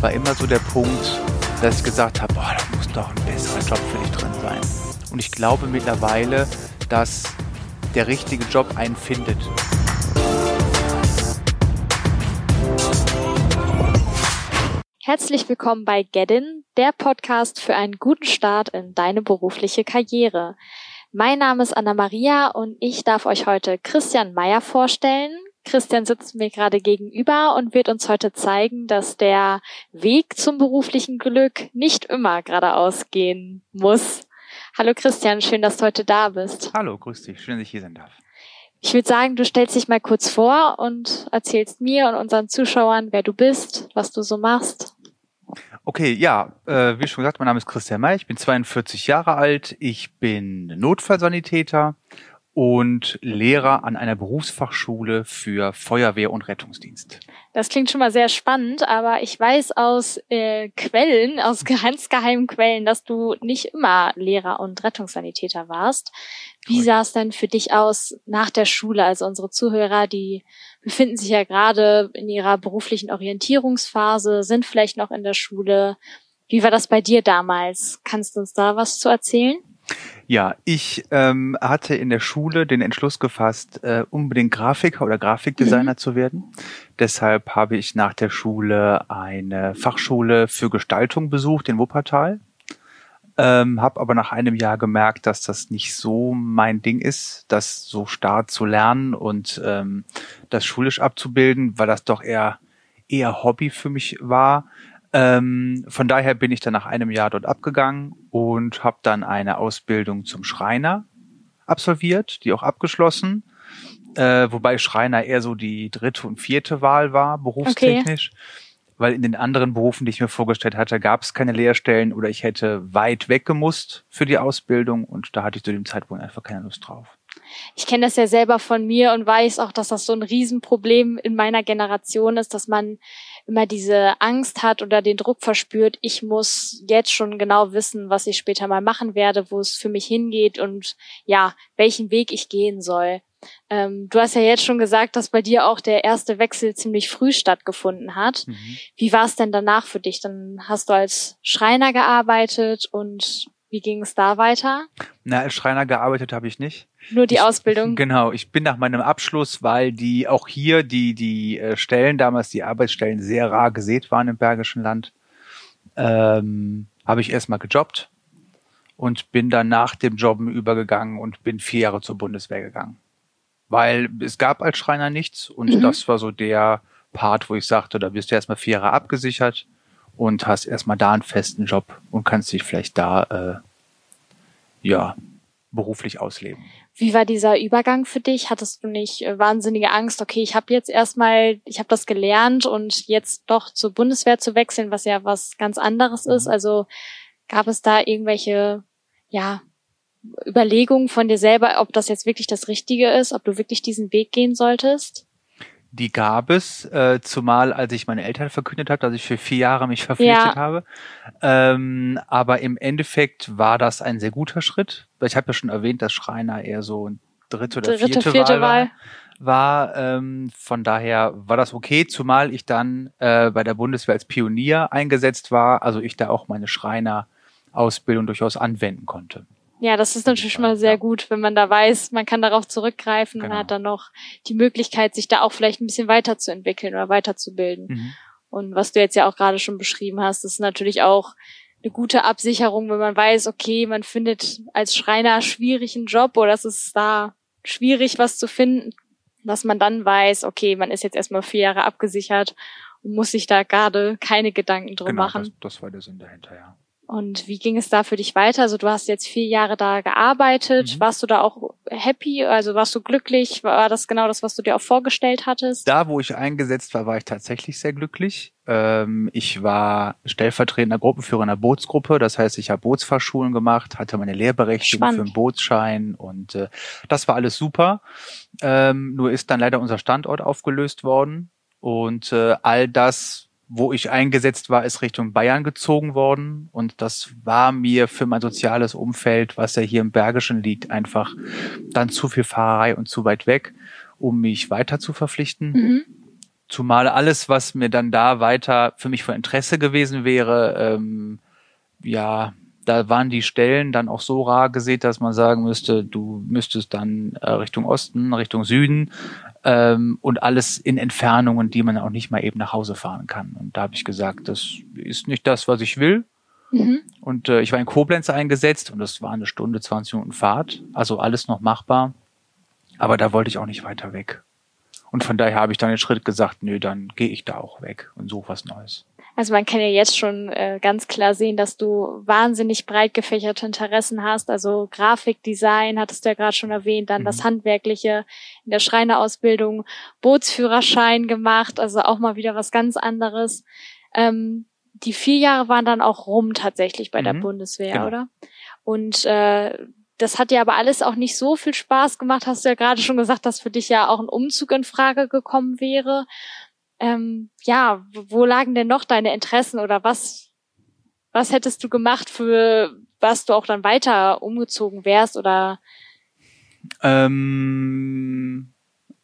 war immer so der Punkt, dass ich gesagt habe, boah, da muss doch ein besserer Job für dich drin sein. Und ich glaube mittlerweile, dass der richtige Job einen findet. Herzlich willkommen bei Gedin, der Podcast für einen guten Start in deine berufliche Karriere. Mein Name ist Anna Maria und ich darf euch heute Christian Meyer vorstellen. Christian sitzt mir gerade gegenüber und wird uns heute zeigen, dass der Weg zum beruflichen Glück nicht immer geradeaus gehen muss. Hallo Christian, schön, dass du heute da bist. Hallo, grüß dich, schön, dass ich hier sein darf. Ich würde sagen, du stellst dich mal kurz vor und erzählst mir und unseren Zuschauern, wer du bist, was du so machst. Okay, ja, äh, wie schon gesagt, mein Name ist Christian May, ich bin 42 Jahre alt, ich bin Notfallsanitäter und Lehrer an einer Berufsfachschule für Feuerwehr und Rettungsdienst. Das klingt schon mal sehr spannend, aber ich weiß aus äh, Quellen, aus ganz geheimen Quellen, dass du nicht immer Lehrer und Rettungssanitäter warst. Wie sah es denn für dich aus nach der Schule? Also unsere Zuhörer, die befinden sich ja gerade in ihrer beruflichen Orientierungsphase, sind vielleicht noch in der Schule. Wie war das bei dir damals? Kannst du uns da was zu erzählen? Ja, ich ähm, hatte in der Schule den Entschluss gefasst, äh, unbedingt Grafiker oder Grafikdesigner mhm. zu werden. Deshalb habe ich nach der Schule eine Fachschule für Gestaltung besucht in Wuppertal. Ähm, habe aber nach einem Jahr gemerkt, dass das nicht so mein Ding ist, das so stark zu lernen und ähm, das schulisch abzubilden, weil das doch eher eher Hobby für mich war. Ähm, von daher bin ich dann nach einem Jahr dort abgegangen und habe dann eine Ausbildung zum Schreiner absolviert, die auch abgeschlossen. Äh, wobei Schreiner eher so die dritte und vierte Wahl war, berufstechnisch. Okay. Weil in den anderen Berufen, die ich mir vorgestellt hatte, gab es keine Lehrstellen oder ich hätte weit weg gemusst für die Ausbildung und da hatte ich zu dem Zeitpunkt einfach keine Lust drauf. Ich kenne das ja selber von mir und weiß auch, dass das so ein Riesenproblem in meiner Generation ist, dass man immer diese Angst hat oder den Druck verspürt, ich muss jetzt schon genau wissen, was ich später mal machen werde, wo es für mich hingeht und ja, welchen Weg ich gehen soll. Ähm, du hast ja jetzt schon gesagt, dass bei dir auch der erste Wechsel ziemlich früh stattgefunden hat. Mhm. Wie war es denn danach für dich? Dann hast du als Schreiner gearbeitet und wie ging es da weiter? Na, als Schreiner gearbeitet habe ich nicht. Nur die ich, Ausbildung. Genau, ich bin nach meinem Abschluss, weil die auch hier die die äh, Stellen damals die Arbeitsstellen sehr rar gesät waren im Bergischen Land, ähm, habe ich erstmal gejobbt und bin dann nach dem Jobben übergegangen und bin vier Jahre zur Bundeswehr gegangen, weil es gab als Schreiner nichts und mhm. das war so der Part, wo ich sagte, da bist du erstmal vier Jahre abgesichert und hast erstmal da einen festen Job und kannst dich vielleicht da äh, ja beruflich ausleben. Wie war dieser Übergang für dich? Hattest du nicht äh, wahnsinnige Angst, okay, ich habe jetzt erstmal, ich habe das gelernt und jetzt doch zur Bundeswehr zu wechseln, was ja was ganz anderes mhm. ist? Also gab es da irgendwelche, ja, Überlegungen von dir selber, ob das jetzt wirklich das Richtige ist, ob du wirklich diesen Weg gehen solltest? Die gab es, äh, zumal als ich meine Eltern verkündet habe, dass ich für vier Jahre mich verpflichtet ja. habe. Ähm, aber im Endeffekt war das ein sehr guter Schritt. Ich habe ja schon erwähnt, dass Schreiner eher so ein dritte oder dritte, vierte, vierte Wahl, war. war ähm, von daher war das okay, zumal ich dann äh, bei der Bundeswehr als Pionier eingesetzt war, also ich da auch meine Schreiner-Ausbildung durchaus anwenden konnte. Ja, das ist natürlich schon mal sehr gut, wenn man da weiß, man kann darauf zurückgreifen genau. und hat dann noch die Möglichkeit, sich da auch vielleicht ein bisschen weiterzuentwickeln oder weiterzubilden. Mhm. Und was du jetzt ja auch gerade schon beschrieben hast, ist natürlich auch eine gute Absicherung, wenn man weiß, okay, man findet als Schreiner schwierig einen Job oder es ist da schwierig, was zu finden, dass man dann weiß, okay, man ist jetzt erstmal vier Jahre abgesichert und muss sich da gerade keine Gedanken drum genau, machen. Das, das war der Sinn dahinter, ja. Und wie ging es da für dich weiter? Also du hast jetzt vier Jahre da gearbeitet. Mhm. Warst du da auch happy? Also warst du glücklich? War das genau das, was du dir auch vorgestellt hattest? Da, wo ich eingesetzt war, war ich tatsächlich sehr glücklich. Ähm, ich war stellvertretender Gruppenführer einer Bootsgruppe. Das heißt, ich habe Bootsfahrschulen gemacht, hatte meine Lehrberechtigung Spannend. für einen Bootsschein und äh, das war alles super. Ähm, nur ist dann leider unser Standort aufgelöst worden. Und äh, all das wo ich eingesetzt war, ist Richtung Bayern gezogen worden. Und das war mir für mein soziales Umfeld, was ja hier im Bergischen liegt, einfach dann zu viel Fahrerei und zu weit weg, um mich weiter zu verpflichten. Mhm. Zumal alles, was mir dann da weiter für mich von Interesse gewesen wäre, ähm, ja, da waren die Stellen dann auch so rar gesät, dass man sagen müsste, du müsstest dann äh, Richtung Osten, Richtung Süden ähm, und alles in Entfernungen, die man auch nicht mal eben nach Hause fahren kann. Und da habe ich gesagt, das ist nicht das, was ich will. Mhm. Und äh, ich war in Koblenz eingesetzt und das war eine Stunde, 20 Minuten Fahrt, also alles noch machbar. Aber da wollte ich auch nicht weiter weg. Und von daher habe ich dann den Schritt gesagt, nö, dann gehe ich da auch weg und suche was Neues. Also man kann ja jetzt schon äh, ganz klar sehen, dass du wahnsinnig breit gefächerte Interessen hast. Also Grafikdesign hattest du ja gerade schon erwähnt, dann mhm. das Handwerkliche in der Schreinerausbildung, Bootsführerschein gemacht, also auch mal wieder was ganz anderes. Ähm, die vier Jahre waren dann auch rum tatsächlich bei mhm. der Bundeswehr, genau. oder? Und äh, das hat dir aber alles auch nicht so viel Spaß gemacht. Hast du ja gerade schon gesagt, dass für dich ja auch ein Umzug in Frage gekommen wäre ähm, ja, wo lagen denn noch deine Interessen oder was, was hättest du gemacht für was du auch dann weiter umgezogen wärst oder? Ähm,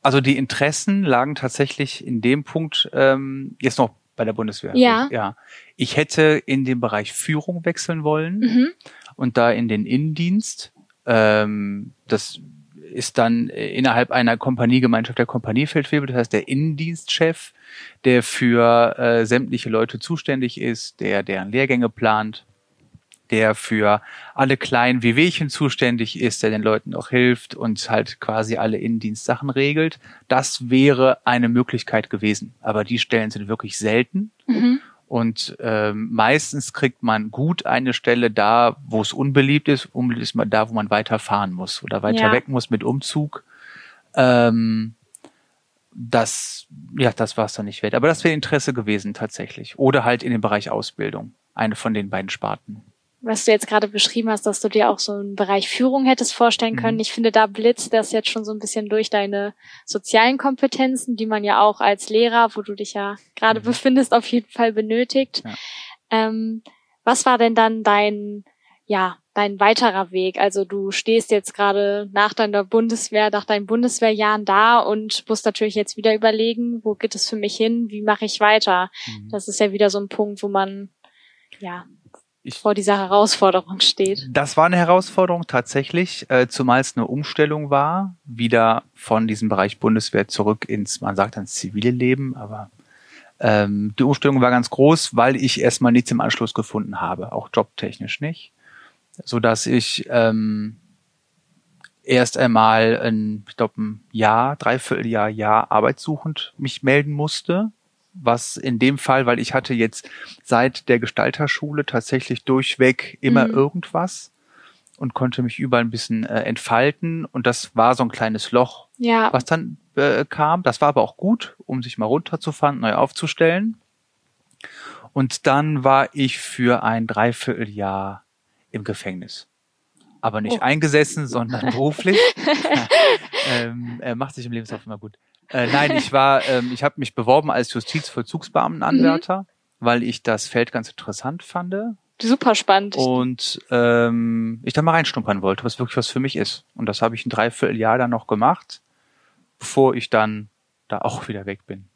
also die Interessen lagen tatsächlich in dem Punkt ähm, jetzt noch bei der Bundeswehr. Ja. ja. Ich hätte in den Bereich Führung wechseln wollen mhm. und da in den Innendienst. Ähm, das ist dann innerhalb einer Kompaniegemeinschaft der Kompaniefeldwebel, das heißt der Innendienstchef, der für äh, sämtliche Leute zuständig ist, der deren Lehrgänge plant, der für alle kleinen Wehwehchen zuständig ist, der den Leuten auch hilft und halt quasi alle Innendienstsachen regelt. Das wäre eine Möglichkeit gewesen. Aber die Stellen sind wirklich selten. Mhm. Und ähm, meistens kriegt man gut eine Stelle da, wo es unbeliebt ist. Unbeliebt ist mal da, wo man weiter fahren muss oder weiter ja. weg muss mit Umzug. Ähm, das, ja, das war es dann nicht wert. Aber das wäre Interesse gewesen tatsächlich. Oder halt in dem Bereich Ausbildung. Eine von den beiden Sparten was du jetzt gerade beschrieben hast, dass du dir auch so einen Bereich Führung hättest vorstellen können. Mhm. Ich finde, da blitzt das jetzt schon so ein bisschen durch deine sozialen Kompetenzen, die man ja auch als Lehrer, wo du dich ja gerade mhm. befindest, auf jeden Fall benötigt. Ja. Ähm, was war denn dann dein, ja, dein weiterer Weg? Also du stehst jetzt gerade nach deiner Bundeswehr, nach deinen Bundeswehrjahren da und musst natürlich jetzt wieder überlegen, wo geht es für mich hin? Wie mache ich weiter? Mhm. Das ist ja wieder so ein Punkt, wo man ja ich, vor dieser Herausforderung steht. Das war eine Herausforderung tatsächlich, äh, zumal es eine Umstellung war, wieder von diesem Bereich Bundeswehr zurück ins, man sagt dann zivile Leben, aber ähm, die Umstellung war ganz groß, weil ich erstmal nichts im Anschluss gefunden habe, auch jobtechnisch nicht, so dass ich ähm, erst einmal ein, ich glaube, ein Jahr, Dreivierteljahr, Jahr arbeitssuchend mich melden musste was in dem Fall, weil ich hatte jetzt seit der Gestalterschule tatsächlich durchweg immer mhm. irgendwas und konnte mich überall ein bisschen äh, entfalten und das war so ein kleines Loch, ja. was dann äh, kam. Das war aber auch gut, um sich mal runterzufahren, neu aufzustellen. Und dann war ich für ein Dreivierteljahr im Gefängnis. Aber nicht oh. eingesessen, sondern beruflich. ähm, er macht sich im Lebenslauf immer gut. Äh, nein, ich war, ähm, ich habe mich beworben als Justizvollzugsbeamtenanwärter, mhm. weil ich das Feld ganz interessant fand. Super spannend. Und ähm, ich da mal reinstumpern wollte, was wirklich was für mich ist. Und das habe ich ein Dreivierteljahr dann noch gemacht, bevor ich dann da auch wieder weg bin.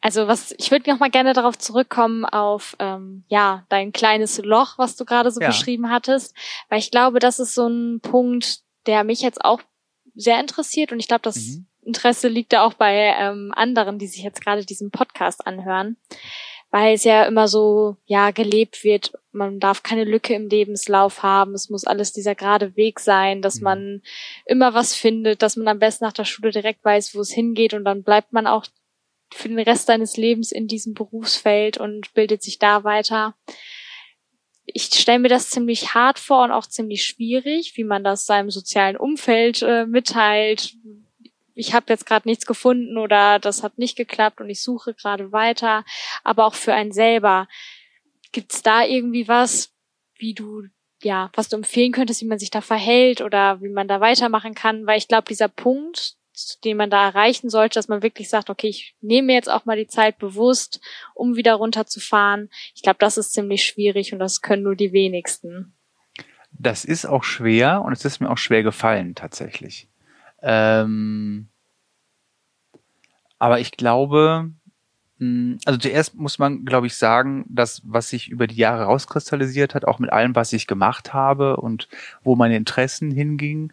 Also was, ich würde noch mal gerne darauf zurückkommen auf ähm, ja dein kleines Loch, was du gerade so ja. beschrieben hattest, weil ich glaube, das ist so ein Punkt, der mich jetzt auch sehr interessiert und ich glaube, das mhm. Interesse liegt da auch bei ähm, anderen, die sich jetzt gerade diesen Podcast anhören, weil es ja immer so ja gelebt wird. Man darf keine Lücke im Lebenslauf haben. Es muss alles dieser gerade Weg sein, dass mhm. man immer was findet, dass man am besten nach der Schule direkt weiß, wo es hingeht und dann bleibt man auch für den Rest seines Lebens in diesem Berufsfeld und bildet sich da weiter. Ich stelle mir das ziemlich hart vor und auch ziemlich schwierig, wie man das seinem sozialen Umfeld äh, mitteilt, ich habe jetzt gerade nichts gefunden oder das hat nicht geklappt und ich suche gerade weiter, aber auch für einen selber. Gibt's da irgendwie was, wie du ja, was du empfehlen könntest, wie man sich da verhält oder wie man da weitermachen kann, weil ich glaube, dieser Punkt, den man da erreichen sollte, dass man wirklich sagt, okay, ich nehme mir jetzt auch mal die Zeit bewusst, um wieder runterzufahren. Ich glaube, das ist ziemlich schwierig und das können nur die wenigsten. Das ist auch schwer und es ist mir auch schwer gefallen tatsächlich. Ähm, aber ich glaube, Mm, also zuerst muss man, glaube ich, sagen, dass was sich über die Jahre rauskristallisiert hat, auch mit allem, was ich gemacht habe und wo meine Interessen hingingen,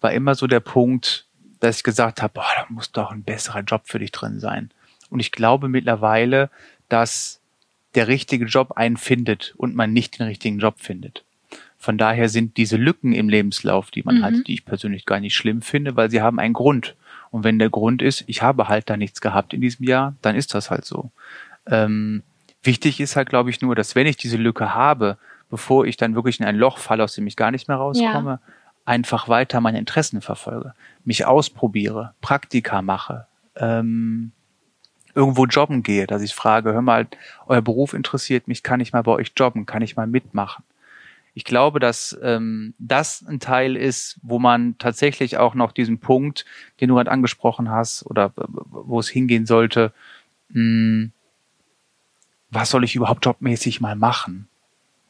war immer so der Punkt, dass ich gesagt habe, boah, da muss doch ein besserer Job für dich drin sein. Und ich glaube mittlerweile, dass der richtige Job einen findet und man nicht den richtigen Job findet. Von daher sind diese Lücken im Lebenslauf, die man mhm. hat, die ich persönlich gar nicht schlimm finde, weil sie haben einen Grund. Und wenn der Grund ist, ich habe halt da nichts gehabt in diesem Jahr, dann ist das halt so. Ähm, wichtig ist halt, glaube ich, nur, dass wenn ich diese Lücke habe, bevor ich dann wirklich in ein Loch falle, aus dem ich gar nicht mehr rauskomme, ja. einfach weiter meine Interessen verfolge, mich ausprobiere, Praktika mache, ähm, irgendwo jobben gehe, dass ich frage, hör mal, euer Beruf interessiert mich, kann ich mal bei euch jobben, kann ich mal mitmachen? Ich glaube, dass ähm, das ein Teil ist, wo man tatsächlich auch noch diesen Punkt, den du gerade angesprochen hast, oder wo es hingehen sollte, mh, hm, was soll ich überhaupt jobmäßig mal machen?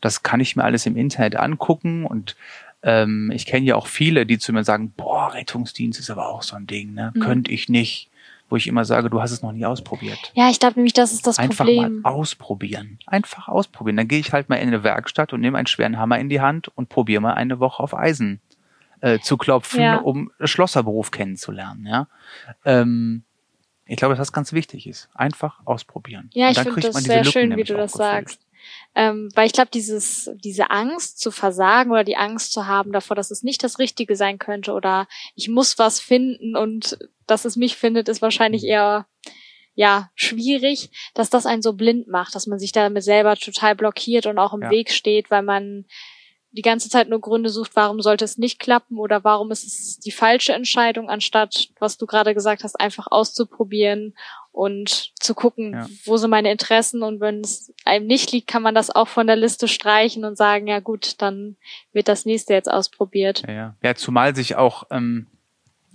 Das kann ich mir alles im Internet angucken und ähm, ich kenne ja auch viele, die zu mir sagen, boah, Rettungsdienst ist aber auch so ein Ding, ne? Mhm. Könnte ich nicht wo ich immer sage, du hast es noch nie ausprobiert. Ja, ich glaube nämlich, das ist das Einfach Problem. Einfach mal ausprobieren. Einfach ausprobieren. Dann gehe ich halt mal in eine Werkstatt und nehme einen schweren Hammer in die Hand und probiere mal eine Woche auf Eisen äh, zu klopfen, ja. um Schlosserberuf kennenzulernen. Ja. Ähm, ich glaube, dass das ganz wichtig ist. Einfach ausprobieren. Ja, ich finde das sehr Lücken schön, wie du das sagst. Ähm, weil ich glaube, dieses, diese Angst zu versagen oder die Angst zu haben davor, dass es nicht das Richtige sein könnte oder ich muss was finden und dass es mich findet, ist wahrscheinlich mhm. eher ja schwierig, dass das einen so blind macht, dass man sich damit selber total blockiert und auch im ja. Weg steht, weil man die ganze Zeit nur Gründe sucht, warum sollte es nicht klappen oder warum ist es die falsche Entscheidung, anstatt, was du gerade gesagt hast, einfach auszuprobieren und zu gucken, ja. wo sind meine Interessen und wenn es einem nicht liegt, kann man das auch von der Liste streichen und sagen, ja gut, dann wird das nächste jetzt ausprobiert. Ja, ja. ja zumal sich auch, ähm,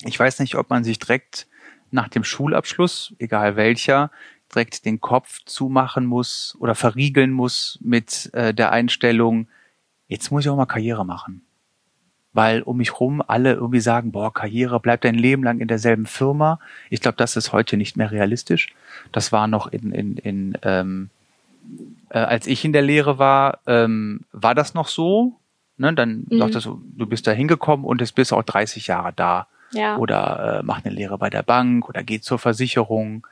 ich weiß nicht, ob man sich direkt nach dem Schulabschluss, egal welcher, direkt den Kopf zumachen muss oder verriegeln muss mit äh, der Einstellung, jetzt muss ich auch mal Karriere machen weil um mich rum alle irgendwie sagen, boah, Karriere bleibt dein Leben lang in derselben Firma. Ich glaube, das ist heute nicht mehr realistisch. Das war noch in, in, in ähm, äh, als ich in der Lehre war, ähm, war das noch so. Ne? Dann mhm. dachtest du, du bist da hingekommen und jetzt bist du auch 30 Jahre da. Ja. Oder äh, mach eine Lehre bei der Bank oder geh zur Versicherung.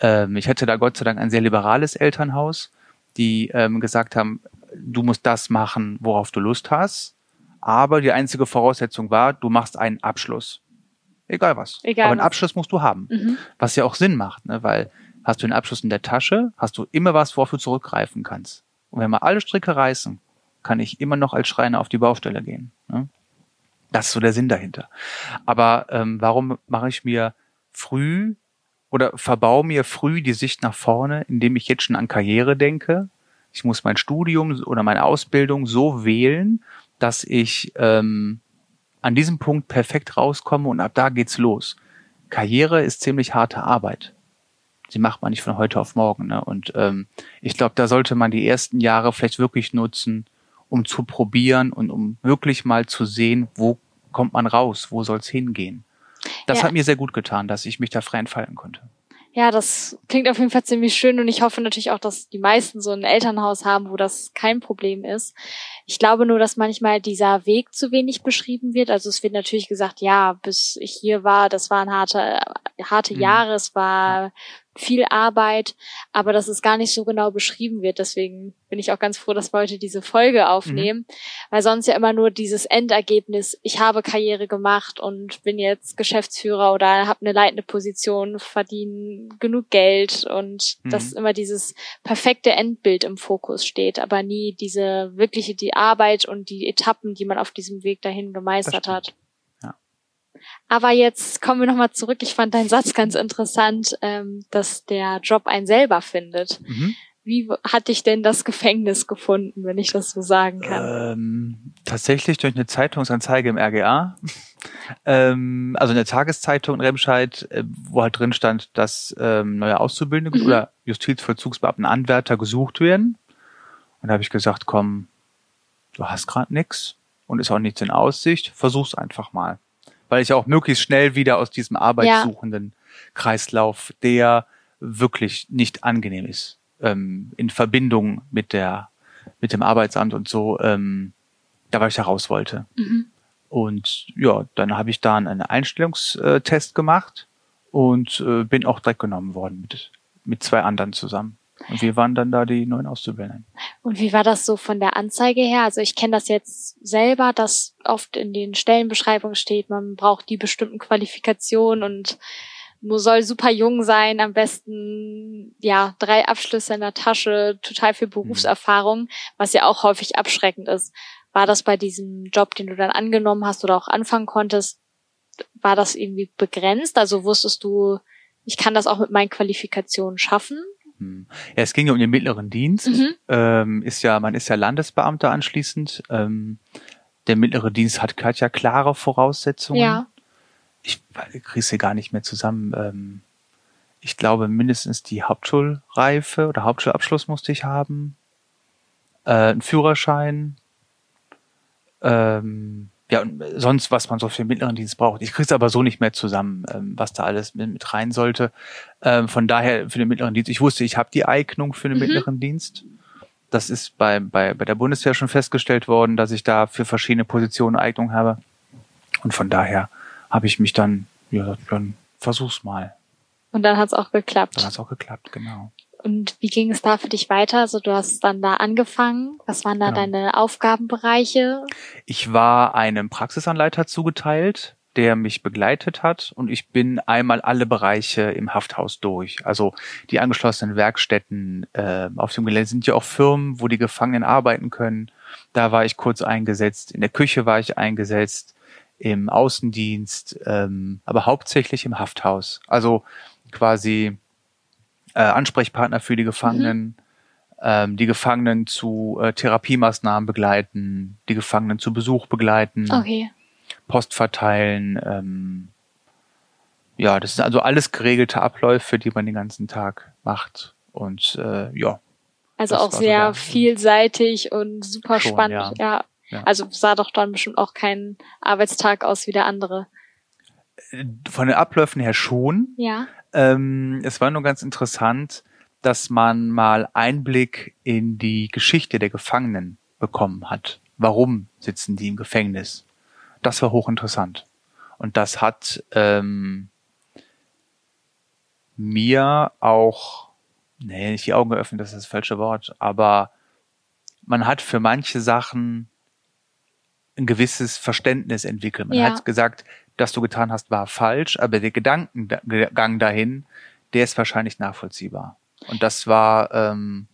Ähm, ich hatte da Gott sei Dank ein sehr liberales Elternhaus, die ähm, gesagt haben, du musst das machen, worauf du Lust hast aber die einzige Voraussetzung war, du machst einen Abschluss. Egal was. Egal aber einen was. Abschluss musst du haben. Mhm. Was ja auch Sinn macht, ne? weil hast du einen Abschluss in der Tasche, hast du immer was, worauf du zurückgreifen kannst. Und wenn wir alle Stricke reißen, kann ich immer noch als Schreiner auf die Baustelle gehen. Ne? Das ist so der Sinn dahinter. Aber ähm, warum mache ich mir früh oder verbau mir früh die Sicht nach vorne, indem ich jetzt schon an Karriere denke? Ich muss mein Studium oder meine Ausbildung so wählen, dass ich ähm, an diesem Punkt perfekt rauskomme und ab da geht's los. Karriere ist ziemlich harte Arbeit. Sie macht man nicht von heute auf morgen. Ne? Und ähm, ich glaube, da sollte man die ersten Jahre vielleicht wirklich nutzen, um zu probieren und um wirklich mal zu sehen, wo kommt man raus, wo soll's hingehen. Das ja. hat mir sehr gut getan, dass ich mich da frei entfalten konnte. Ja, das klingt auf jeden Fall ziemlich schön und ich hoffe natürlich auch, dass die meisten so ein Elternhaus haben, wo das kein Problem ist. Ich glaube nur, dass manchmal dieser Weg zu wenig beschrieben wird. Also es wird natürlich gesagt, ja, bis ich hier war, das waren harte, harte mhm. Jahre, es war viel Arbeit, aber dass es gar nicht so genau beschrieben wird. Deswegen bin ich auch ganz froh, dass wir heute diese Folge aufnehmen, mhm. weil sonst ja immer nur dieses Endergebnis, ich habe Karriere gemacht und bin jetzt Geschäftsführer oder habe eine leitende Position, verdiene genug Geld und mhm. dass immer dieses perfekte Endbild im Fokus steht, aber nie diese wirkliche die Arbeit und die Etappen, die man auf diesem Weg dahin gemeistert hat. Aber jetzt kommen wir nochmal zurück. Ich fand deinen Satz ganz interessant, ähm, dass der Job einen selber findet. Mhm. Wie hat dich denn das Gefängnis gefunden, wenn ich das so sagen kann? Ähm, tatsächlich durch eine Zeitungsanzeige im RGA. ähm, also eine Tageszeitung in Remscheid, äh, wo halt drin stand, dass ähm, neue Auszubildende mhm. oder Justizvollzugsbeamten Anwärter gesucht werden. Und da habe ich gesagt, komm, du hast gerade nix und ist auch nichts in Aussicht, versuch's einfach mal weil ich auch möglichst schnell wieder aus diesem arbeitssuchenden. Kreislauf, der wirklich nicht angenehm ist. Ähm, in Verbindung mit der, mit dem Arbeitsamt und so, ähm, da weil ich da raus wollte. Mhm. Und ja, dann habe ich da einen Einstellungstest gemacht und äh, bin auch direkt genommen worden mit, mit zwei anderen zusammen. Und wir waren dann da die neuen Auszubildenden. Und wie war das so von der Anzeige her? Also ich kenne das jetzt selber, dass oft in den Stellenbeschreibungen steht, man braucht die bestimmten Qualifikationen und soll super jung sein, am besten ja drei Abschlüsse in der Tasche, total viel Berufserfahrung, was ja auch häufig abschreckend ist. War das bei diesem Job, den du dann angenommen hast oder auch anfangen konntest, war das irgendwie begrenzt? Also wusstest du, ich kann das auch mit meinen Qualifikationen schaffen? Hm. Ja, es ging ja um den mittleren Dienst. Mhm. Ähm, ist ja, man ist ja Landesbeamter anschließend. Ähm, der mittlere Dienst hat, hat ja klare Voraussetzungen. Ja. Ich kriege sie gar nicht mehr zusammen. Ähm, ich glaube, mindestens die Hauptschulreife oder Hauptschulabschluss musste ich haben. Äh, ein Führerschein. Ähm, ja, und sonst, was man so für den mittleren Dienst braucht. Ich kriege es aber so nicht mehr zusammen, ähm, was da alles mit, mit rein sollte. Ähm, von daher für den mittleren Dienst. Ich wusste, ich habe die Eignung für den mhm. mittleren Dienst. Das ist bei, bei, bei der Bundeswehr schon festgestellt worden, dass ich da für verschiedene Positionen Eignung habe. Und von daher habe ich mich dann, ja, dann versuch's mal. Und dann hat's auch geklappt. Dann hat's auch geklappt, genau. Und wie ging es da für dich weiter? Also du hast dann da angefangen. Was waren da genau. deine Aufgabenbereiche? Ich war einem Praxisanleiter zugeteilt, der mich begleitet hat und ich bin einmal alle Bereiche im Hafthaus durch. Also die angeschlossenen Werkstätten. Äh, auf dem Gelände sind ja auch Firmen, wo die Gefangenen arbeiten können. Da war ich kurz eingesetzt. In der Küche war ich eingesetzt, im Außendienst, ähm, aber hauptsächlich im Hafthaus. Also quasi äh, Ansprechpartner für die Gefangenen, mhm. ähm, die Gefangenen zu äh, Therapiemaßnahmen begleiten, die Gefangenen zu Besuch begleiten, okay. Post verteilen. Ähm, ja, das sind also alles geregelte Abläufe, die man den ganzen Tag macht. Und äh, ja. Also auch sehr so vielseitig und super schon, spannend. Ja. ja. Ja. Also sah doch dann bestimmt auch kein Arbeitstag aus wie der andere. Von den Abläufen her schon. Ja. Ähm, es war nur ganz interessant, dass man mal Einblick in die Geschichte der Gefangenen bekommen hat. Warum sitzen die im Gefängnis? Das war hochinteressant. Und das hat ähm, mir auch, nee, nicht die Augen geöffnet, das ist das falsche Wort, aber man hat für manche Sachen ein gewisses Verständnis entwickelt. Man ja. hat gesagt, das du getan hast, war falsch, aber der Gedankengang dahin, der ist wahrscheinlich nachvollziehbar. Und das war, ähm,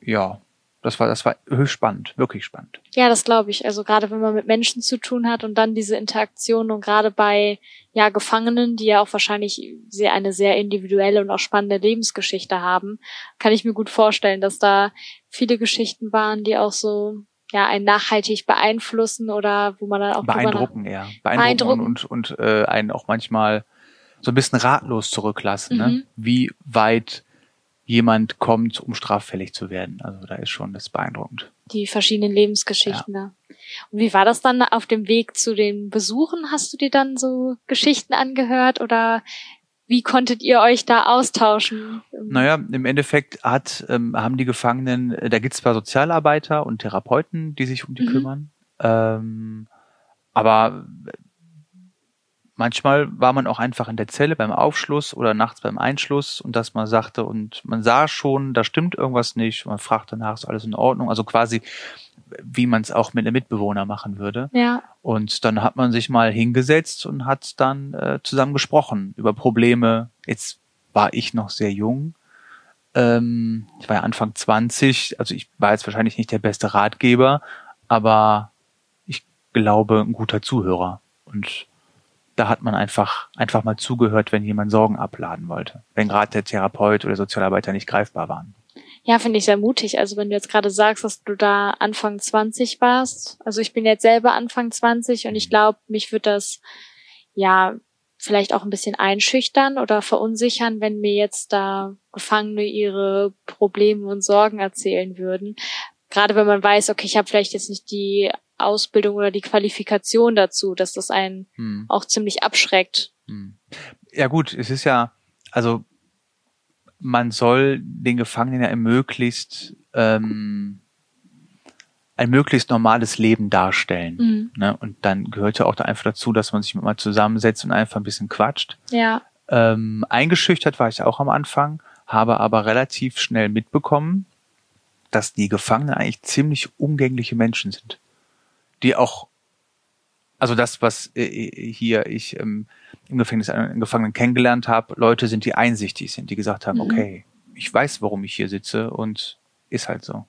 ja, das war, das war höchst spannend, wirklich spannend. Ja, das glaube ich. Also gerade wenn man mit Menschen zu tun hat und dann diese Interaktion und gerade bei ja Gefangenen, die ja auch wahrscheinlich sehr eine sehr individuelle und auch spannende Lebensgeschichte haben, kann ich mir gut vorstellen, dass da viele Geschichten waren, die auch so ja einen nachhaltig beeinflussen oder wo man dann auch beeindrucken, ja, beeindrucken, und und, und äh, einen auch manchmal so ein bisschen ratlos zurücklassen, ne? mhm. ne? wie weit jemand kommt, um straffällig zu werden. Also da ist schon das beeindruckend. Die verschiedenen Lebensgeschichten ja. da. Und wie war das dann auf dem Weg zu den Besuchen? Hast du dir dann so Geschichten angehört oder wie konntet ihr euch da austauschen? Naja, im Endeffekt hat, ähm, haben die Gefangenen, äh, da gibt es zwar Sozialarbeiter und Therapeuten, die sich um die mhm. kümmern, ähm, aber manchmal war man auch einfach in der Zelle beim Aufschluss oder nachts beim Einschluss und dass man sagte und man sah schon, da stimmt irgendwas nicht, man fragt danach, ist alles in Ordnung? Also quasi wie man es auch mit einem Mitbewohner machen würde. Ja. Und dann hat man sich mal hingesetzt und hat dann äh, zusammen gesprochen über Probleme. Jetzt war ich noch sehr jung. Ähm, ich war ja Anfang 20, also ich war jetzt wahrscheinlich nicht der beste Ratgeber, aber ich glaube ein guter Zuhörer. Und da hat man einfach, einfach mal zugehört, wenn jemand Sorgen abladen wollte. Wenn gerade der Therapeut oder Sozialarbeiter nicht greifbar waren. Ja, finde ich sehr mutig. Also wenn du jetzt gerade sagst, dass du da Anfang 20 warst. Also ich bin jetzt selber Anfang 20 und ich glaube, mich wird das ja vielleicht auch ein bisschen einschüchtern oder verunsichern, wenn mir jetzt da Gefangene ihre Probleme und Sorgen erzählen würden. Gerade wenn man weiß, okay, ich habe vielleicht jetzt nicht die Ausbildung oder die Qualifikation dazu, dass das einen hm. auch ziemlich abschreckt. Hm. Ja gut, es ist ja, also man soll den Gefangenen ja möglichst ähm, ein möglichst normales Leben darstellen. Mhm. Ne? Und dann gehört ja auch da einfach dazu, dass man sich mal zusammensetzt und einfach ein bisschen quatscht. Ja. Ähm, eingeschüchtert war ich auch am Anfang, habe aber relativ schnell mitbekommen, dass die Gefangenen eigentlich ziemlich umgängliche Menschen sind, die auch, also das, was äh, hier ich ähm, im Gefängnis einen Gefangenen kennengelernt habe, Leute sind, die einsichtig sind, die gesagt haben, mhm. okay, ich weiß, warum ich hier sitze und ist halt so.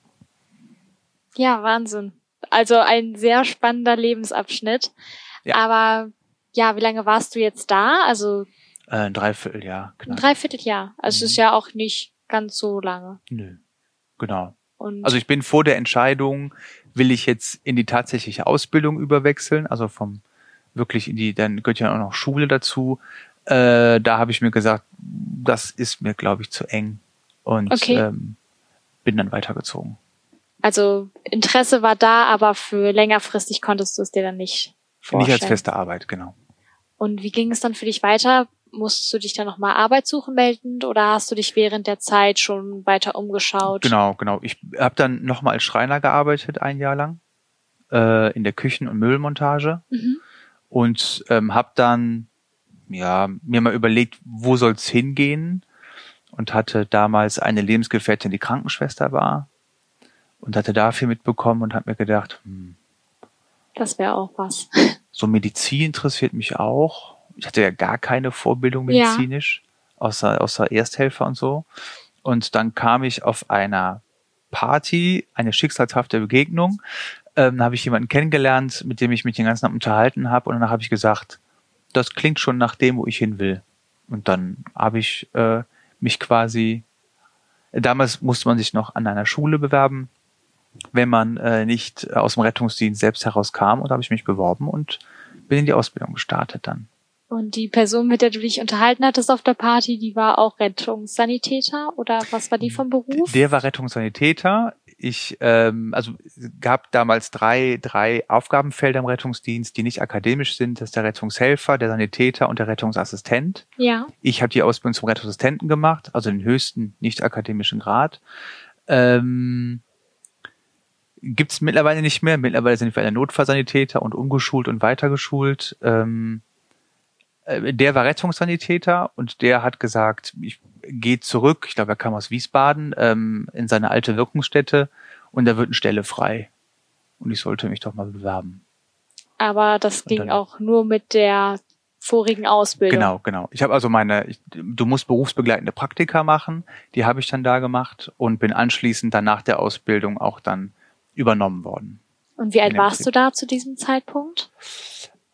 Ja, Wahnsinn. Also ein sehr spannender Lebensabschnitt. Ja. Aber ja, wie lange warst du jetzt da? Also äh, ein Dreivierteljahr. Knapp. Ein Dreivierteljahr. Also mhm. es ist ja auch nicht ganz so lange. Nö. Genau. Und also ich bin vor der Entscheidung, will ich jetzt in die tatsächliche Ausbildung überwechseln, also vom wirklich in die, dann gehört ja auch noch Schule dazu. Äh, da habe ich mir gesagt, das ist mir, glaube ich, zu eng. Und okay. ähm, bin dann weitergezogen. Also Interesse war da, aber für längerfristig konntest du es dir dann nicht vorstellen. Nicht als feste Arbeit, genau. Und wie ging es dann für dich weiter? Musstest du dich dann nochmal Arbeit suchen melden oder hast du dich während der Zeit schon weiter umgeschaut? Genau, genau. Ich habe dann nochmal als Schreiner gearbeitet, ein Jahr lang, äh, in der Küchen- und Müllmontage. Mhm. Und ähm, habe dann ja mir mal überlegt, wo soll's hingehen und hatte damals eine Lebensgefährtin, die Krankenschwester war und hatte da viel mitbekommen und habe mir gedacht, hm, das wäre auch was. So Medizin interessiert mich auch. Ich hatte ja gar keine Vorbildung medizinisch, ja. außer, außer Ersthelfer und so. Und dann kam ich auf einer Party, eine schicksalshafte Begegnung. Ähm, habe ich jemanden kennengelernt, mit dem ich mich den ganzen Abend unterhalten habe. Und danach habe ich gesagt, das klingt schon nach dem, wo ich hin will. Und dann habe ich äh, mich quasi, damals musste man sich noch an einer Schule bewerben wenn man äh, nicht aus dem Rettungsdienst selbst herauskam. Und da habe ich mich beworben und bin in die Ausbildung gestartet dann. Und die Person, mit der du dich unterhalten hattest auf der Party, die war auch Rettungssanitäter oder was war die vom Beruf? Der war Rettungssanitäter. Ich, ähm, also gab damals drei, drei Aufgabenfelder im Rettungsdienst, die nicht akademisch sind. Das ist der Rettungshelfer, der Sanitäter und der Rettungsassistent. Ja. Ich habe die Ausbildung zum Rettungsassistenten gemacht, also den höchsten nicht akademischen Grad. Ähm, gibt's mittlerweile nicht mehr. Mittlerweile sind wir alle Notfallsanitäter und umgeschult und weitergeschult. Ähm, äh, der war Rettungssanitäter und der hat gesagt, ich gehe zurück, ich glaube, er kam aus Wiesbaden, ähm, in seine alte Wirkungsstätte und da wird eine Stelle frei. Und ich sollte mich doch mal bewerben. Aber das ging dann, auch nur mit der vorigen Ausbildung. Genau, genau. Ich habe also meine, ich, du musst berufsbegleitende Praktika machen, die habe ich dann da gemacht und bin anschließend dann nach der Ausbildung auch dann übernommen worden. Und wie alt warst du da zu diesem Zeitpunkt?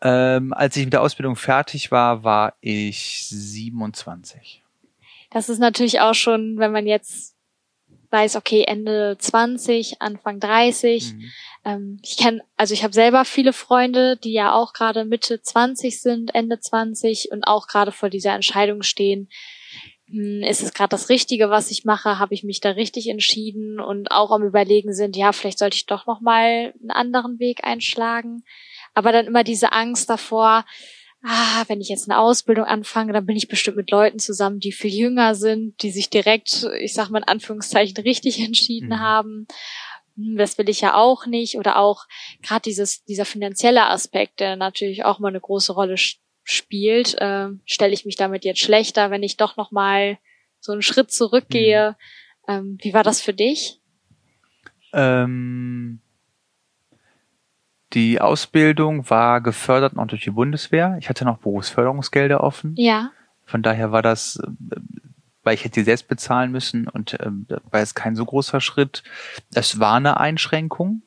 Ähm, als ich mit der Ausbildung fertig war, war ich 27. Das ist natürlich auch schon, wenn man jetzt weiß, okay, Ende 20, Anfang 30. Mhm. Ähm, ich kenne, also ich habe selber viele Freunde, die ja auch gerade Mitte 20 sind, Ende 20 und auch gerade vor dieser Entscheidung stehen, hm, ist es gerade das Richtige, was ich mache? Habe ich mich da richtig entschieden? Und auch am Überlegen sind, ja, vielleicht sollte ich doch noch mal einen anderen Weg einschlagen. Aber dann immer diese Angst davor, ah, wenn ich jetzt eine Ausbildung anfange, dann bin ich bestimmt mit Leuten zusammen, die viel jünger sind, die sich direkt, ich sag mal in Anführungszeichen, richtig entschieden mhm. haben. Hm, das will ich ja auch nicht. Oder auch gerade dieses, dieser finanzielle Aspekt, der natürlich auch mal eine große Rolle spielt, äh, stelle ich mich damit jetzt schlechter, wenn ich doch noch mal so einen Schritt zurückgehe. Mhm. Ähm, wie war das für dich? Ähm, die Ausbildung war gefördert noch durch die Bundeswehr. Ich hatte noch Berufsförderungsgelder offen. Ja. Von daher war das, äh, weil ich hätte sie selbst bezahlen müssen und ähm, war es kein so großer Schritt. Es war eine Einschränkung.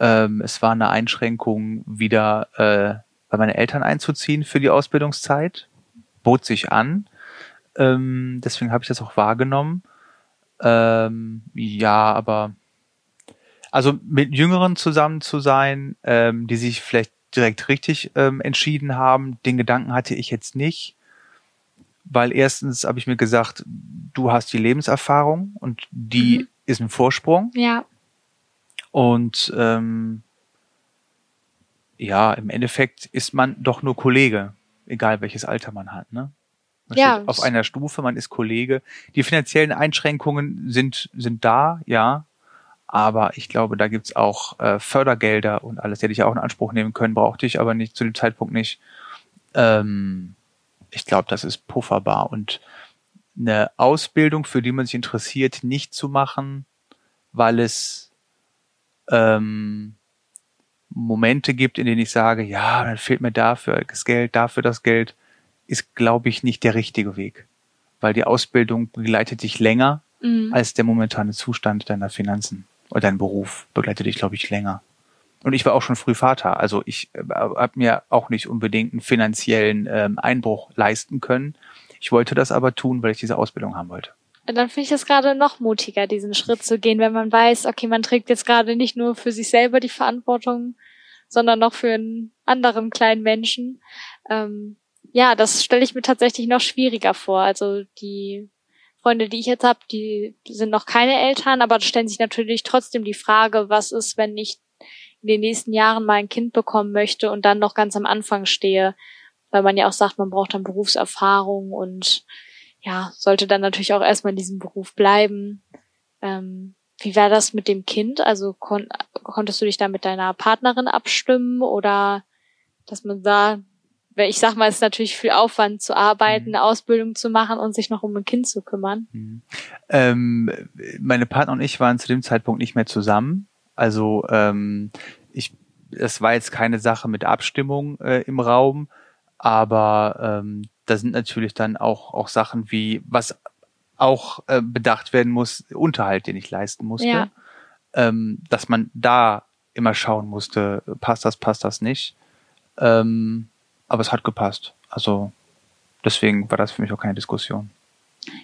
Ähm, es war eine Einschränkung, wieder äh, bei meinen Eltern einzuziehen für die Ausbildungszeit. Bot sich an. Ähm, deswegen habe ich das auch wahrgenommen. Ähm, ja, aber also mit Jüngeren zusammen zu sein, ähm, die sich vielleicht direkt richtig ähm, entschieden haben, den Gedanken hatte ich jetzt nicht, weil erstens habe ich mir gesagt, du hast die Lebenserfahrung und die mhm. ist ein Vorsprung. Ja. Und ähm, ja, im Endeffekt ist man doch nur Kollege, egal welches Alter man hat, ne? Man Ja, steht auf einer Stufe, man ist Kollege. Die finanziellen Einschränkungen sind, sind da, ja. Aber ich glaube, da gibt's auch äh, Fördergelder und alles. Die hätte ich auch in Anspruch nehmen können, brauchte ich aber nicht zu dem Zeitpunkt nicht. Ähm, ich glaube, das ist pufferbar. Und eine Ausbildung, für die man sich interessiert, nicht zu machen, weil es ähm, Momente gibt, in denen ich sage, ja, dann fehlt mir dafür das Geld, dafür das Geld, ist, glaube ich, nicht der richtige Weg. Weil die Ausbildung begleitet dich länger Mhm. als der momentane Zustand deiner Finanzen. Oder dein Beruf begleitet dich, glaube ich, länger. Und ich war auch schon früh Vater. Also ich äh, habe mir auch nicht unbedingt einen finanziellen ähm, Einbruch leisten können. Ich wollte das aber tun, weil ich diese Ausbildung haben wollte. Und dann finde ich es gerade noch mutiger, diesen Schritt zu gehen, wenn man weiß, okay, man trägt jetzt gerade nicht nur für sich selber die Verantwortung, sondern noch für einen anderen kleinen Menschen. Ähm, ja, das stelle ich mir tatsächlich noch schwieriger vor. Also die Freunde, die ich jetzt habe, die sind noch keine Eltern, aber stellen sich natürlich trotzdem die Frage, was ist, wenn ich in den nächsten Jahren mal ein Kind bekommen möchte und dann noch ganz am Anfang stehe, weil man ja auch sagt, man braucht dann Berufserfahrung und ja, sollte dann natürlich auch erstmal in diesem Beruf bleiben. Ähm, wie war das mit dem Kind? Also kon konntest du dich da mit deiner Partnerin abstimmen oder dass man da, ich sag mal, es ist natürlich viel Aufwand zu arbeiten, Mhm. eine Ausbildung zu machen und sich noch um ein Kind zu kümmern. Mhm. Ähm, meine Partner und ich waren zu dem Zeitpunkt nicht mehr zusammen. Also ähm, ich, das war jetzt keine Sache mit Abstimmung äh, im Raum, aber ähm, da sind natürlich dann auch auch Sachen wie was auch äh, bedacht werden muss, Unterhalt, den ich leisten musste, Ja. ähm, dass man da immer schauen musste, passt das, passt das nicht. Ähm, aber es hat gepasst. Also deswegen war das für mich auch keine Diskussion.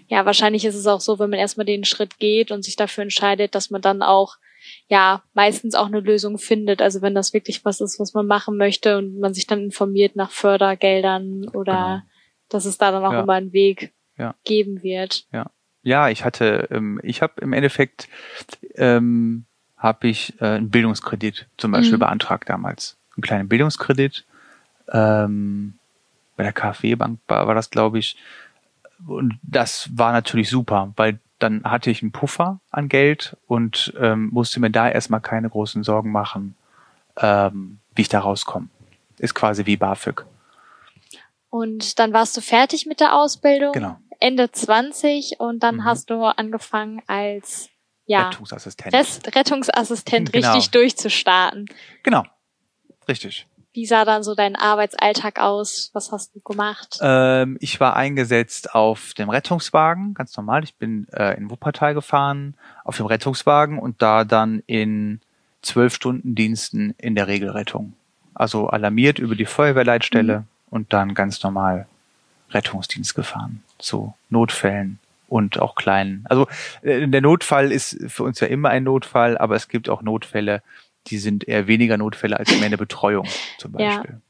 Ja, wahrscheinlich ist es auch so, wenn man erstmal den Schritt geht und sich dafür entscheidet, dass man dann auch ja meistens auch eine Lösung findet. Also wenn das wirklich was ist, was man machen möchte und man sich dann informiert nach Fördergeldern oder Genau. dass es da dann auch Ja. immer einen Weg Ja. geben wird. Ja, ich hatte, ähm, ich habe im Endeffekt ähm, habe ich äh, einen Bildungskredit zum Beispiel Mhm. beantragt damals, einen kleinen Bildungskredit ähm, bei der KfW Bank war, war das, glaube ich. Und das war natürlich super, weil dann hatte ich einen Puffer an Geld und ähm, musste mir da erstmal keine großen Sorgen machen, ähm, wie ich da rauskomme. Ist quasi wie BAföG. Und dann warst du fertig mit der Ausbildung, Genau. Ende 20 und dann Mhm. hast du angefangen als ja, Rettungsassistent. Rest Rettungsassistent Genau. richtig durchzustarten. Genau. Richtig. Wie sah dann so dein Arbeitsalltag aus? Was hast du gemacht? Ähm, ich war eingesetzt auf dem Rettungswagen, ganz normal. Ich bin äh, in Wuppertal gefahren auf dem Rettungswagen und da dann in zwölf Stunden Diensten in der Regelrettung. Also alarmiert über die Feuerwehrleitstelle und dann ganz normal Rettungsdienst gefahren zu Notfällen und auch kleinen. Also äh, der Notfall ist für uns ja immer ein Notfall, aber es gibt auch Notfälle, die sind eher weniger Notfälle als mehr eine Betreuung zum Ja. Beispiel.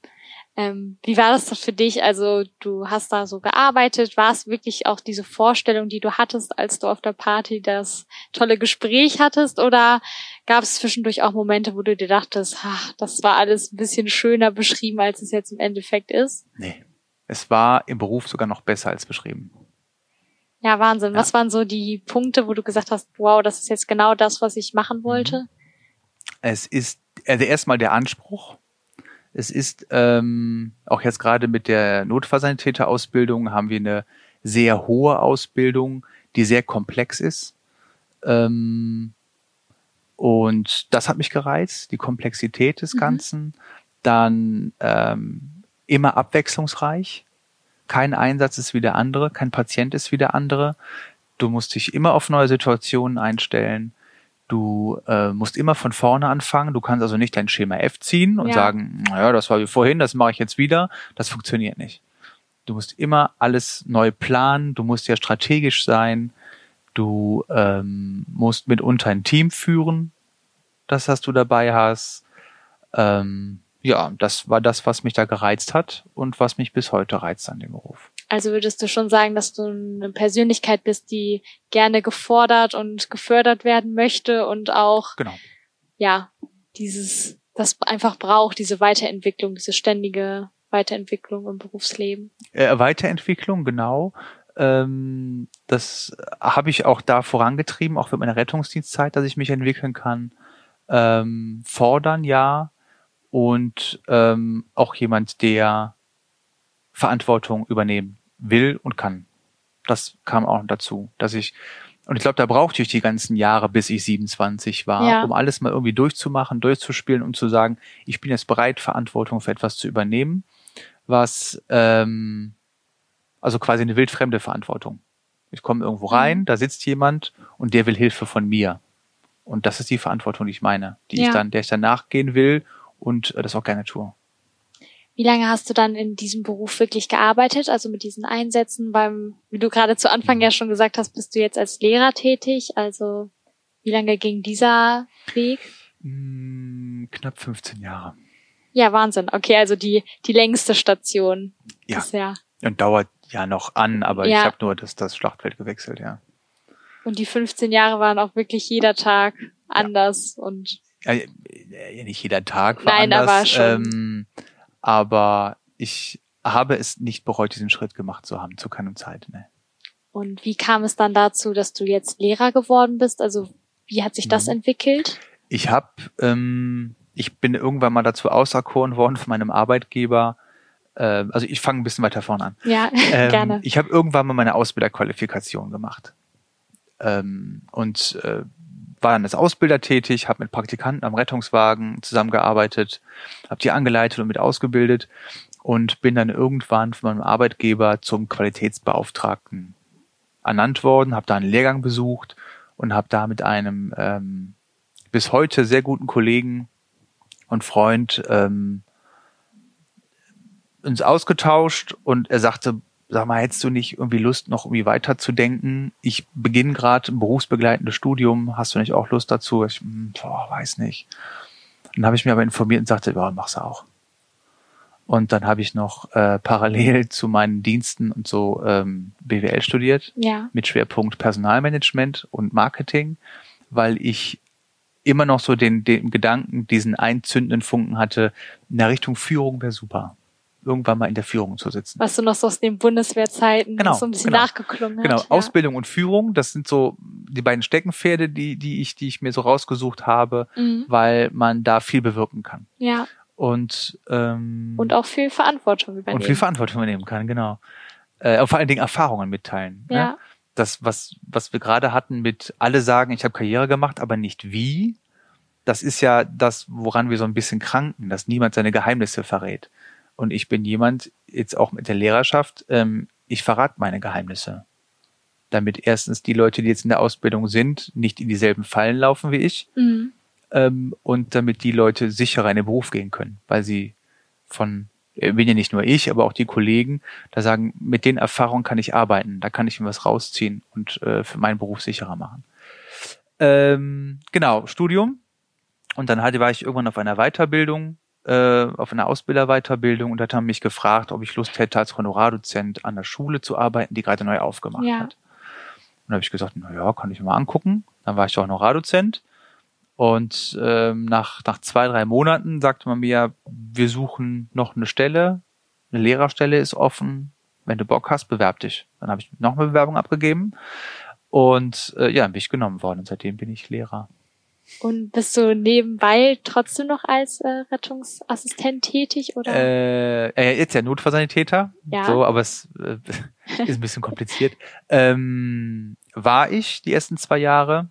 Ähm, wie war das für dich? Also du hast da so gearbeitet, war es wirklich auch diese Vorstellung, die du hattest, als du auf der Party das tolle Gespräch hattest? Oder gab es zwischendurch auch Momente, wo du dir dachtest, ach, das war alles ein bisschen schöner beschrieben, als es jetzt im Endeffekt ist? Nee. Es war im Beruf sogar noch besser als beschrieben. Ja, Wahnsinn. Ja. Was waren so die Punkte, wo du gesagt hast, wow, das ist jetzt genau das, was ich machen wollte? Es ist also erstmal der Anspruch. Es ist ähm, auch jetzt gerade mit der Notfallsanitäterausbildung haben wir eine sehr hohe Ausbildung, die sehr komplex ist. Ähm, und das hat mich gereizt, die Komplexität des Mhm. Ganzen. Dann ähm, immer abwechslungsreich. Kein Einsatz ist wie der andere, kein Patient ist wie der andere. Du musst dich immer auf neue Situationen einstellen. Du äh, musst immer von vorne anfangen. Du kannst also nicht dein Schema F ziehen und Ja. sagen, naja, das war wie vorhin, das mache ich jetzt wieder. Das funktioniert nicht. Du musst immer alles neu planen. Du musst ja strategisch sein. Du ähm, musst mitunter ein Team führen, das was du dabei hast. Ähm, ja, das war das, was mich da gereizt hat und was mich bis heute reizt an dem Beruf. Also würdest du schon sagen, dass du eine Persönlichkeit bist, die gerne gefordert und gefördert werden möchte und auch, Genau. ja, dieses, das einfach braucht, diese Weiterentwicklung, diese ständige Weiterentwicklung im Berufsleben. Äh, Weiterentwicklung, genau. Ähm, das habe ich auch da vorangetrieben, auch mit meiner Rettungsdienstzeit, dass ich mich entwickeln kann. Ähm, fordern, ja. Und ähm, auch jemand, der Verantwortung übernehmen will und kann. Das kam auch dazu, dass ich und ich glaube, da brauchte ich die ganzen Jahre, bis ich 27 war, ja. um alles mal irgendwie durchzumachen, durchzuspielen, um zu sagen, ich bin jetzt bereit, Verantwortung für etwas zu übernehmen, was ähm, also quasi eine wildfremde Verantwortung. Ich komme irgendwo rein, mhm. da sitzt jemand und der will Hilfe von mir. Und das ist die Verantwortung, die ich meine, die ja. ich dann, der ich dann nachgehen will und äh, das auch gerne tue. Wie lange hast du dann in diesem Beruf wirklich gearbeitet, also mit diesen Einsätzen? Beim, wie du gerade zu Anfang ja schon gesagt hast, bist du jetzt als Lehrer tätig. Also wie lange ging dieser Weg? Hm, knapp 15 Jahre. Ja, Wahnsinn. Okay, also die, die längste Station. Ja. Bisher. Und dauert ja noch an, aber ja. ich habe nur das, das Schlachtfeld gewechselt, ja. Und die 15 Jahre waren auch wirklich jeder Tag anders ja. und. Ja, nicht jeder Tag war Nein, anders. aber schon. Ähm, aber ich habe es nicht bereut, diesen Schritt gemacht zu haben, zu keiner Zeit. Ne. Und wie kam es dann dazu, dass du jetzt Lehrer geworden bist? Also wie hat sich das mhm. entwickelt? Ich habe, ähm, ich bin irgendwann mal dazu auserkoren worden von meinem Arbeitgeber. Äh, also ich fange ein bisschen weiter vorne an. Ja, ähm, gerne. Ich habe irgendwann mal meine Ausbilderqualifikation gemacht ähm, und äh, war dann als Ausbilder tätig, habe mit Praktikanten am Rettungswagen zusammengearbeitet, habe die angeleitet und mit ausgebildet und bin dann irgendwann von meinem Arbeitgeber zum Qualitätsbeauftragten ernannt worden, habe da einen Lehrgang besucht und habe da mit einem ähm, bis heute sehr guten Kollegen und Freund ähm, uns ausgetauscht und er sagte, sag mal, hättest du nicht irgendwie Lust, noch irgendwie weiterzudenken? Ich beginne gerade ein berufsbegleitendes Studium, hast du nicht auch Lust dazu? Ich, hm, boah, weiß nicht. Dann habe ich mich aber informiert und sagte, ja, mach's auch. Und dann habe ich noch äh, parallel zu meinen Diensten und so ähm, BWL studiert, ja. mit Schwerpunkt Personalmanagement und Marketing, weil ich immer noch so den, den Gedanken, diesen einzündenden Funken hatte, in der Richtung Führung wäre super irgendwann mal in der Führung zu sitzen. Was du noch so aus den Bundeswehrzeiten genau, so ein bisschen genau, nachgeklungen hast. Genau, ja. Ausbildung und Führung, das sind so die beiden Steckenpferde, die, die ich, die ich mir so rausgesucht habe, mhm. weil man da viel bewirken kann. Ja. Und, ähm, und auch viel Verantwortung übernehmen. Und viel Verantwortung übernehmen kann, genau. Äh, und vor allen Dingen Erfahrungen mitteilen. Ne? Ja. Ne? Das, was, was wir gerade hatten mit alle sagen, ich habe Karriere gemacht, aber nicht wie, das ist ja das, woran wir so ein bisschen kranken, dass niemand seine Geheimnisse verrät. Und ich bin jemand, jetzt auch mit der Lehrerschaft, ähm, ich verrate meine Geheimnisse. Damit erstens die Leute, die jetzt in der Ausbildung sind, nicht in dieselben Fallen laufen wie ich. Mhm. Ähm, und damit die Leute sicherer in den Beruf gehen können, weil sie von, äh, bin ja nicht nur ich, aber auch die Kollegen, da sagen, mit den Erfahrungen kann ich arbeiten, da kann ich mir was rausziehen und äh, für meinen Beruf sicherer machen. Ähm, genau, Studium. Und dann hatte, war ich irgendwann auf einer Weiterbildung äh, auf einer Ausbilderweiterbildung und hat haben mich gefragt, ob ich Lust hätte, als Honorardozent an der Schule zu arbeiten, die gerade neu aufgemacht ja. hat. Und da habe ich gesagt, na ja, kann ich mir mal angucken. Dann war ich auch Honorardozent. Und ähm, nach, nach zwei, drei Monaten sagte man mir, wir suchen noch eine Stelle, eine Lehrerstelle ist offen. Wenn du Bock hast, bewerb dich. Dann habe ich noch eine Bewerbung abgegeben. Und äh, ja, dann bin ich genommen worden. Und seitdem bin ich Lehrer. Und bist du nebenbei trotzdem noch als äh, Rettungsassistent tätig oder? Äh, äh, jetzt ja Notfallsanitäter. Ja. So, aber es äh, ist ein bisschen kompliziert. Ähm, war ich die ersten zwei Jahre,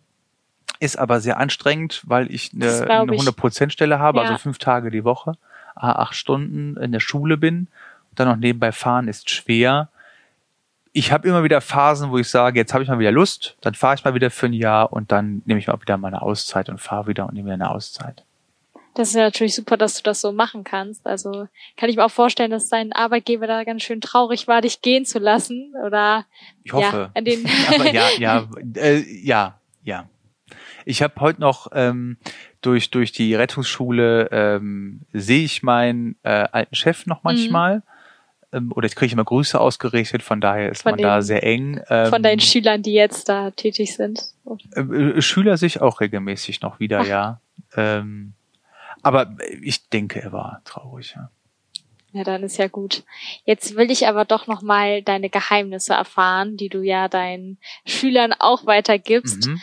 ist aber sehr anstrengend, weil ich eine, eine 100%-Stelle habe, ja. also fünf Tage die Woche, acht Stunden in der Schule bin. Dann noch nebenbei fahren ist schwer ich habe immer wieder Phasen, wo ich sage, jetzt habe ich mal wieder Lust, dann fahre ich mal wieder für ein Jahr und dann nehme ich mal wieder meine Auszeit und fahre wieder und nehme wieder eine Auszeit. Das ist ja natürlich super, dass du das so machen kannst. Also kann ich mir auch vorstellen, dass dein Arbeitgeber da ganz schön traurig war, dich gehen zu lassen. Oder ich hoffe. Ja, an den Aber ja, ja, äh, ja, ja. Ich habe heute noch ähm, durch durch die Rettungsschule ähm, sehe ich meinen äh, alten Chef noch manchmal. Mhm ähm, oder ich kriege immer Grüße ausgerichtet, von daher ist von man den, da sehr eng. Ähm, von deinen Schülern, die jetzt da tätig sind. Äh, äh, Schüler sich auch regelmäßig noch wieder, Ach. ja. Ähm, aber ich denke, er war traurig, ja. Ja, dann ist ja gut. Jetzt will ich aber doch noch mal deine Geheimnisse erfahren, die du ja deinen Schülern auch weitergibst. Mhm.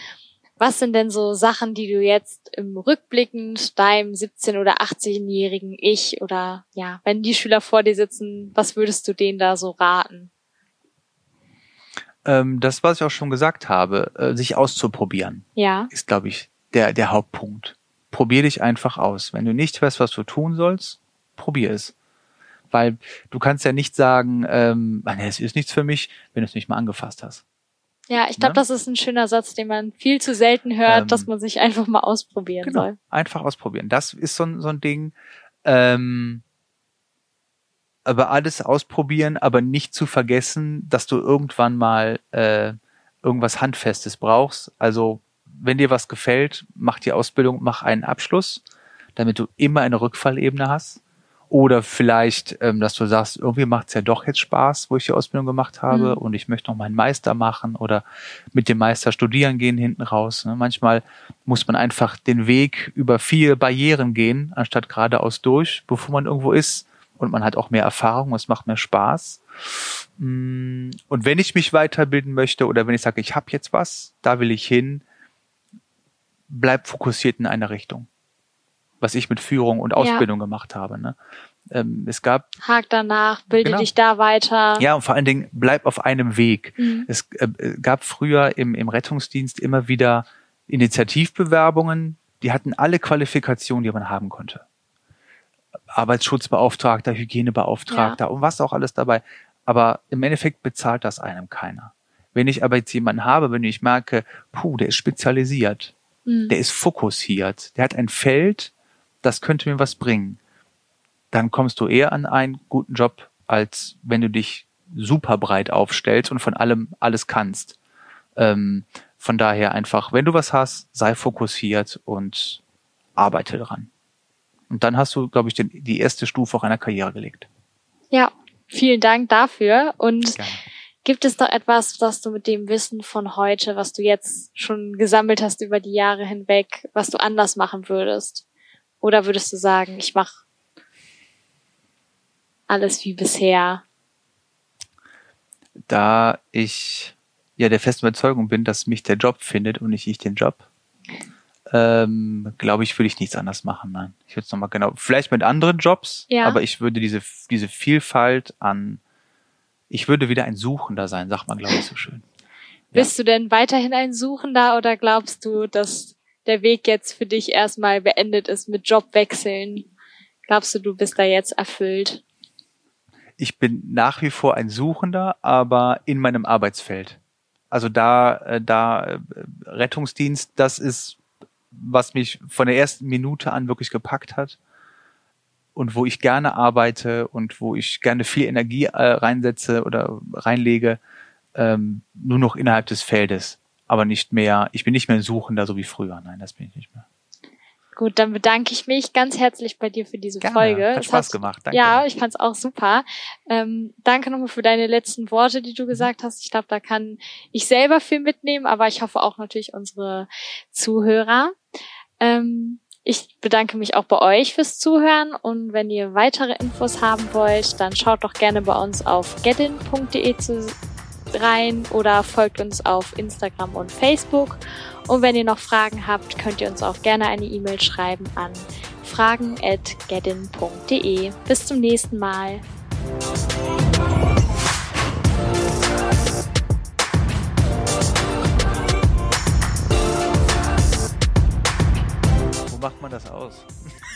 Was sind denn so Sachen, die du jetzt im Rückblickend deinem 17- oder 18-jährigen Ich oder ja, wenn die Schüler vor dir sitzen, was würdest du denen da so raten? Ähm, das, was ich auch schon gesagt habe, äh, sich auszuprobieren, ja. ist, glaube ich, der, der Hauptpunkt. Probier dich einfach aus. Wenn du nicht weißt, was du tun sollst, probier es. Weil du kannst ja nicht sagen, ähm, es ist nichts für mich, wenn du es nicht mal angefasst hast. Ja, ich glaube, ne? das ist ein schöner Satz, den man viel zu selten hört, ähm, dass man sich einfach mal ausprobieren genau, soll. Einfach ausprobieren. Das ist so ein, so ein Ding. Ähm, aber alles ausprobieren, aber nicht zu vergessen, dass du irgendwann mal äh, irgendwas Handfestes brauchst. Also wenn dir was gefällt, mach die Ausbildung, mach einen Abschluss, damit du immer eine Rückfallebene hast. Oder vielleicht, ähm, dass du sagst, irgendwie macht es ja doch jetzt Spaß, wo ich die Ausbildung gemacht habe mhm. und ich möchte noch meinen Meister machen oder mit dem Meister studieren gehen hinten raus. Ne? Manchmal muss man einfach den Weg über viele Barrieren gehen, anstatt geradeaus durch, bevor man irgendwo ist. Und man hat auch mehr Erfahrung, es macht mehr Spaß. Mm, und wenn ich mich weiterbilden möchte oder wenn ich sage, ich habe jetzt was, da will ich hin, bleib fokussiert in einer Richtung was ich mit Führung und Ausbildung ja. gemacht habe. Ne? Ähm, es gab Hak danach, bilde genau. dich da weiter. Ja, und vor allen Dingen bleib auf einem Weg. Mhm. Es äh, gab früher im, im Rettungsdienst immer wieder Initiativbewerbungen, die hatten alle Qualifikationen, die man haben konnte. Arbeitsschutzbeauftragter, Hygienebeauftragter ja. und was auch alles dabei. Aber im Endeffekt bezahlt das einem keiner. Wenn ich aber jetzt jemanden habe, wenn ich merke, puh, der ist spezialisiert, mhm. der ist fokussiert, der hat ein Feld, das könnte mir was bringen, dann kommst du eher an einen guten Job, als wenn du dich super breit aufstellst und von allem alles kannst. Ähm, von daher einfach, wenn du was hast, sei fokussiert und arbeite dran. Und dann hast du, glaube ich, den, die erste Stufe auch einer Karriere gelegt. Ja, vielen Dank dafür. Und Gerne. gibt es noch etwas, was du mit dem Wissen von heute, was du jetzt schon gesammelt hast über die Jahre hinweg, was du anders machen würdest? Oder würdest du sagen, ich mache alles wie bisher? Da ich ja der festen Überzeugung bin, dass mich der Job findet und nicht ich den Job, ähm, glaube ich, würde ich nichts anders machen. Nein, ich würde es nochmal genau, vielleicht mit anderen Jobs, ja. aber ich würde diese diese Vielfalt an, ich würde wieder ein Suchender sein, sagt man, glaube ich, so schön. Bist du denn weiterhin ein Suchender oder glaubst du, dass der Weg jetzt für dich erstmal beendet ist mit Jobwechseln? Glaubst du, du bist da jetzt erfüllt? Ich bin nach wie vor ein Suchender, aber in meinem Arbeitsfeld. Also da, äh, da äh, Rettungsdienst, das ist, was mich von der ersten Minute an wirklich gepackt hat und wo ich gerne arbeite und wo ich gerne viel Energie äh, reinsetze oder reinlege, ähm, nur noch innerhalb des Feldes aber nicht mehr, ich bin nicht mehr ein Suchender, so wie früher. Nein, das bin ich nicht mehr. Gut, dann bedanke ich mich ganz herzlich bei dir für diese Gerne. Folge. Hat Spaß hat, gemacht, danke. Ja, ich fand's auch super. Ähm, danke nochmal für deine letzten Worte, die du mhm. gesagt hast. Ich glaube, da kann ich selber viel mitnehmen, aber ich hoffe auch natürlich unsere Zuhörer. Ähm, ich bedanke mich auch bei euch fürs Zuhören und wenn ihr weitere Infos haben wollt, dann schaut doch gerne bei uns auf getin.de zu rein oder folgt uns auf Instagram und Facebook. Und wenn ihr noch Fragen habt, könnt ihr uns auch gerne eine E-Mail schreiben an fragen@gedin.de. Bis zum nächsten Mal. Wo macht man das aus?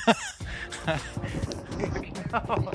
genau.